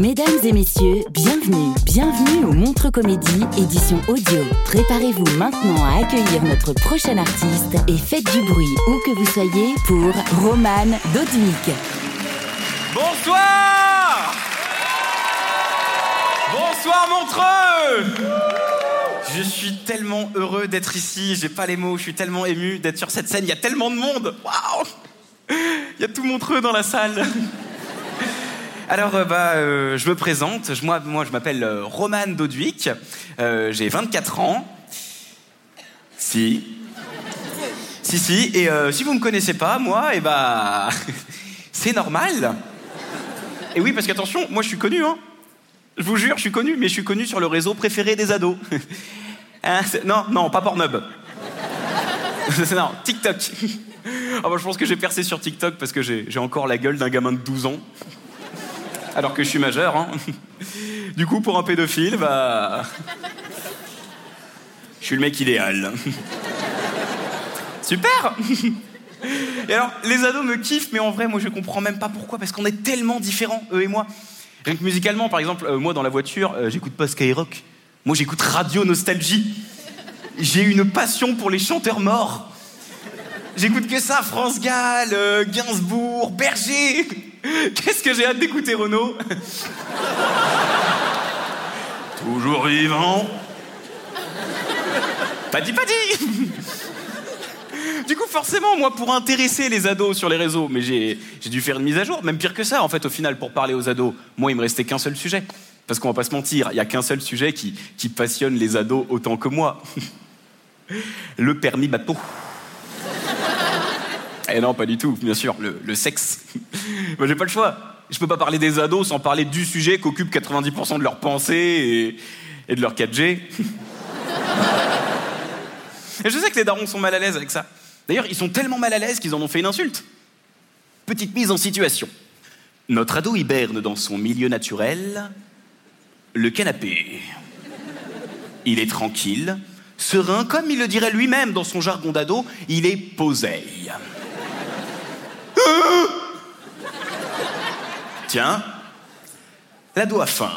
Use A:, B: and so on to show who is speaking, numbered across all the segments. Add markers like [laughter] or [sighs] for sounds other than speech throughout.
A: Mesdames et messieurs, bienvenue, bienvenue au Montre Comédie, édition audio. Préparez-vous maintenant à accueillir notre prochain artiste et faites du bruit où que vous soyez pour Roman Dodwick.
B: Bonsoir! Bonsoir Montreux! Je suis tellement heureux d'être ici, j'ai pas les mots, je suis tellement ému d'être sur cette scène, il y a tellement de monde! Waouh! Il y a tout Montreux dans la salle alors, euh, bah, euh, je me présente. Moi, je m'appelle euh, Roman Dodwick. J'ai 24 ans. Si. Si, si. Et si vous me connaissez pas, moi, et bah. [laughs] c'est normal. Et oui, parce qu'attention, moi, je suis connu, hein. Je vous jure, je suis connu, mais je suis connu sur le réseau préféré des ados. [laughs] Hein, non, non, pas Pornhub. [laughs] non, TikTok. Ah, bah, je pense que j'ai percé sur TikTok parce que j'ai encore la gueule d'un gamin de 12 ans alors que je suis majeur. Hein. Du coup, pour un pédophile, bah. Je suis le mec idéal. Super Et alors, les ados me kiffent, mais en vrai, moi, je comprends même pas pourquoi, parce qu'on est tellement différents, eux et moi. Rien que musicalement, par exemple, euh, moi, dans la voiture, euh, j'écoute pas Skyrock. Moi, j'écoute Radio Nostalgie. J'ai une passion pour les chanteurs morts. J'écoute que ça, France Gall, euh, Gainsbourg, Berger. [laughs] Qu'est-ce que j'ai hâte d'écouter Renaud [laughs] Toujours vivant. Pas dit, pas dit Du coup, forcément, moi, pour intéresser les ados sur les réseaux, mais j'ai j'ai dû faire une mise à jour, même pire que ça, en fait, au final, pour parler aux ados, moi, il me restait qu'un seul sujet. Parce qu'on va pas se mentir, il y a qu'un seul sujet qui, qui passionne les ados autant que moi. [laughs] Le permis bateau. Eh non, pas du tout, bien sûr, le, sexe. [laughs] Moi, j'ai pas le choix. Je peux pas parler des ados sans parler du sujet qu'occupent 90% de leurs pensées et, et de leur 4G. [laughs] Et je sais que les darons sont mal à l'aise avec ça. D'ailleurs, ils sont tellement mal à l'aise qu'ils en ont fait une insulte. Petite mise en situation. Notre ado hiberne dans son milieu naturel, le canapé. Il est tranquille, serein, comme il le dirait lui-même dans son jargon d'ado, il est poseille. Tiens, l'ado a faim.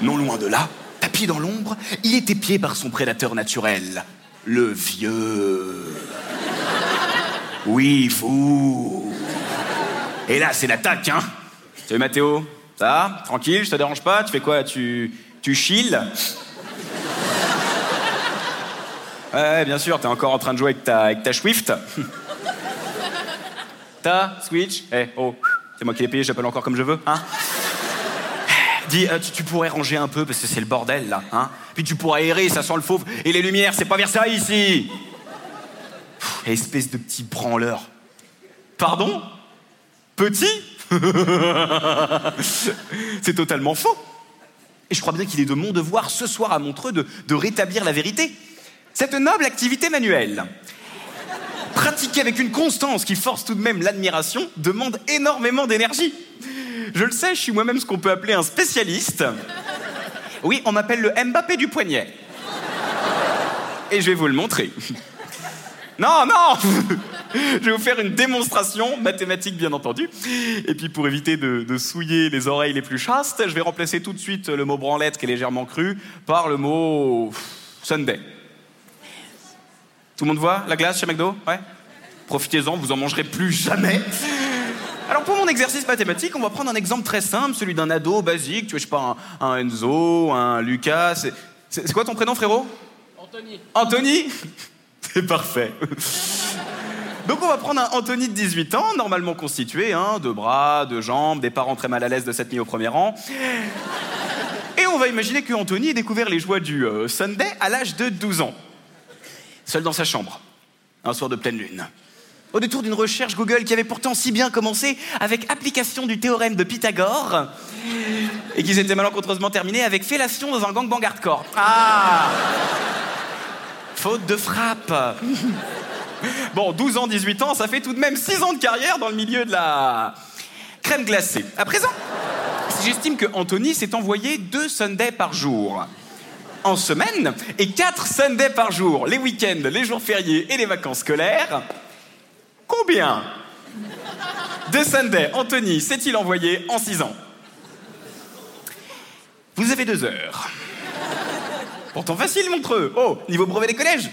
B: Non loin de là, tapis dans l'ombre, il est épié par son prédateur naturel, le vieux. Oui, vous. Et là, c'est l'attaque, hein Salut Mathéo, ça va? Tranquille, je te dérange pas? Tu fais quoi? Tu, tu chill? Ouais, ouais, bien sûr, t'es encore en train de jouer avec ta, avec ta Swift? Ta Switch? Eh, oh, c'est moi qui l'ai payé, j'appelle encore comme je veux, hein? [sighs] Dis, euh, tu, pourrais ranger un peu parce que c'est le bordel là, hein? Puis tu pourras aérer, ça sent le fauve. Et les lumières, c'est pas Versailles ici Espèce de petit branleur. Pardon? Petit? [laughs] C'est totalement faux. Et je crois bien qu'il est de mon devoir ce soir à Montreux de, de rétablir la vérité. Cette noble activité manuelle, pratiquée avec une constance qui force tout de même l'admiration, demande énormément d'énergie. Je le sais, je suis moi-même ce qu'on peut appeler un spécialiste. Oui, on m'appelle le Mbappé du poignet. Et je vais vous le montrer. Non, non [laughs] Je vais vous faire une démonstration, mathématique bien entendu. Et puis pour éviter de, de souiller les oreilles les plus chastes, je vais remplacer tout de suite le mot branlette qui est légèrement cru par le mot Sunday. Tout le monde voit la glace chez McDo? Ouais? Profitez-en, vous en mangerez plus jamais. Alors pour mon exercice mathématique, on va prendre un exemple très simple, celui d'un ado basique, tu vois, je sais pas, un, un Enzo, un Lucas. C'est quoi ton prénom, frérot? Anthony. Anthony? [laughs] C'est parfait. [laughs] Donc on va prendre un Anthony de 18 ans, normalement constitué, hein, deux bras, deux jambes, des parents très mal à l'aise de cette nuit au premier rang. Et on va imaginer que Anthony ait découvert les joies du euh, Sunday à l'âge de 12 ans. Seul dans sa chambre, un soir de pleine lune. Au détour d'une recherche Google qui avait pourtant si bien commencé avec application du théorème de Pythagore et qui s'était malencontreusement terminée avec fellation dans un gangbang hardcore. Ah Faute de frappe. Bon, 12 ans, 18 ans, ça fait tout de même 6 ans de carrière dans le milieu de la crème glacée. À présent, j'estime que Anthony s'est envoyé deux Sundays par jour. En semaine, et 4 Sundays par jour, les week-ends, les jours fériés et les vacances scolaires. Combien de Sundays Anthony s'est-il envoyé en 6 ans? Vous avez deux heures. Pourtant facile, Montreux. Oh, niveau brevet des collèges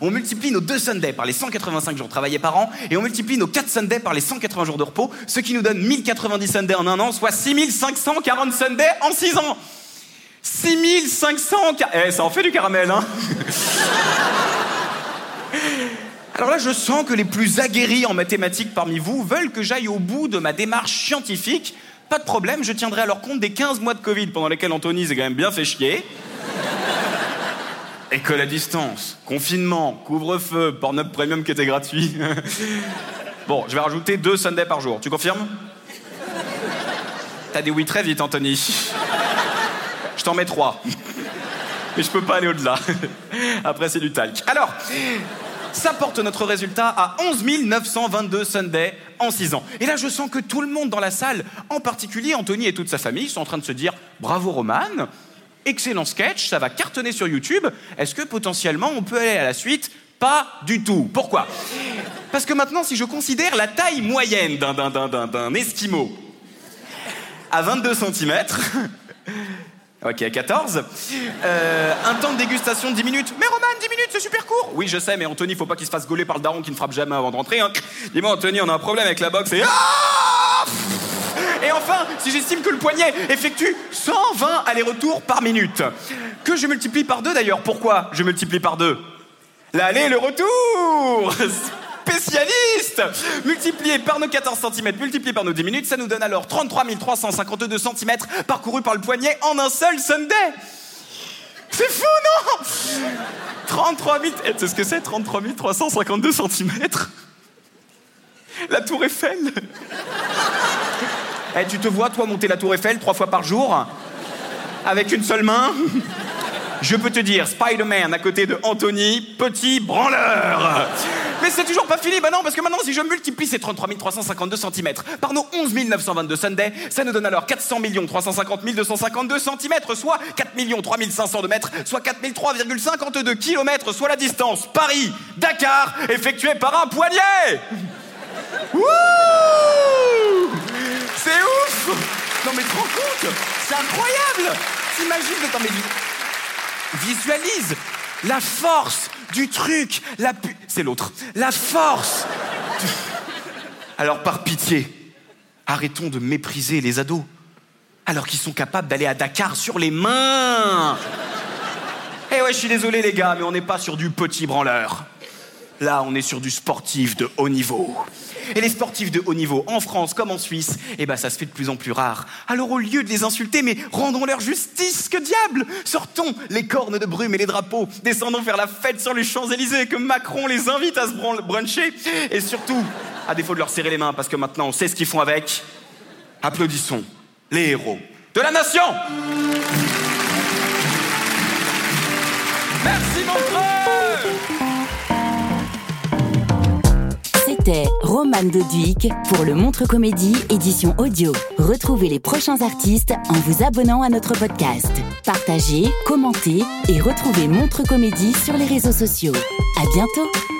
B: on multiplie nos deux Sundays par les 185 jours travaillés par an et on multiplie nos 4 Sundays par les 180 jours de repos, ce qui nous donne 1090 Sundays en un an, soit 6540 Sundays en 6 ans. 6500 Eh, ça en fait du caramel, hein? Alors là, je sens que les plus aguerris en mathématiques parmi vous veulent que j'aille au bout de ma démarche scientifique. Pas de problème, je tiendrai alors compte des 15 mois de Covid pendant lesquels Anthony s'est quand même bien fait chier. [laughs] École à distance, confinement, couvre-feu, porn premium qui était gratuit. [laughs] bon, je vais rajouter deux Sundays par jour. Tu confirmes? T'as dit oui très vite, Anthony. [laughs] Je t'en mets trois. Mais je peux pas aller au-delà. Après, c'est du talc. Alors, ça porte notre résultat à 11 922 Sundays en 6 ans. Et là, je sens que tout le monde dans la salle, en particulier Anthony et toute sa famille, sont en train de se dire Bravo Roman, excellent sketch, ça va cartonner sur YouTube. Est-ce que potentiellement on peut aller à la suite? Pas du tout. Pourquoi? Parce que maintenant, si je considère la taille moyenne d'un esquimau à 22 cm, [laughs] Ok, à 14. Euh, un temps de dégustation de 10 minutes. Mais Roman, 10 minutes, c'est super court. Oui, je sais, mais Anthony, faut pas qu'il se fasse gauler par le daron qui ne frappe jamais avant de rentrer. Hein. Dis-moi, Anthony, on a un problème avec la boxe et... Ah et enfin, si j'estime que le poignet effectue 120 allers-retours par minute, que je multiplie par deux d'ailleurs, pourquoi je multiplie par deux? L'aller et le retour [laughs] Spécialiste Multiplié par nos 14 cm, multiplié par nos 10 minutes, ça nous donne alors 33 352 cm parcourus par le poignet en un seul Sunday c'est fou, non? 33 000... Tu sais ce que c'est 33 352 cm La tour Eiffel? Eh, tu te vois, toi, monter la tour Eiffel trois fois par jour Avec une seule main? Je peux te dire, Spider-Man à côté de Anthony, petit branleur Mais c'est toujours pas fini, bah non, parce que maintenant, si je multiplie ces 33 352 cm par nos 11 922 Sunday, ça nous donne alors 400 350 252 cm, soit 4 3500 de mètres, soit 4003,52 km, soit la distance Paris-Dakar effectuée par un poignet. [laughs] C'est ouf Non mais te rends compte C'est incroyable. T'imagines dans mes Visualise la force du truc, la pu... C'est l'autre. La force Alors par pitié, arrêtons de mépriser les ados. Alors qu'ils sont capables d'aller à Dakar sur les mains Eh ouais, je suis désolé les gars, mais on n'est pas sur du petit branleur. Là, on est sur du sportif de haut niveau. Et les sportifs de haut niveau, en France comme en Suisse, eh ben ça se fait de plus en plus rare. Alors au lieu de les insulter, mais rendons leur justice, que diable! Sortons les cornes de brume et les drapeaux, descendons faire la fête sur les Champs-Élysées, que Macron les invite à se bruncher, et surtout, à défaut de leur serrer les mains, parce que maintenant on sait ce qu'ils font avec, applaudissons les héros de la nation! Merci mon frère
A: C'était Roman Doduic pour le Montre Comédie édition audio. Retrouvez les prochains artistes en vous abonnant à notre podcast. Partagez, commentez et retrouvez Montre Comédie sur les réseaux sociaux. À bientôt!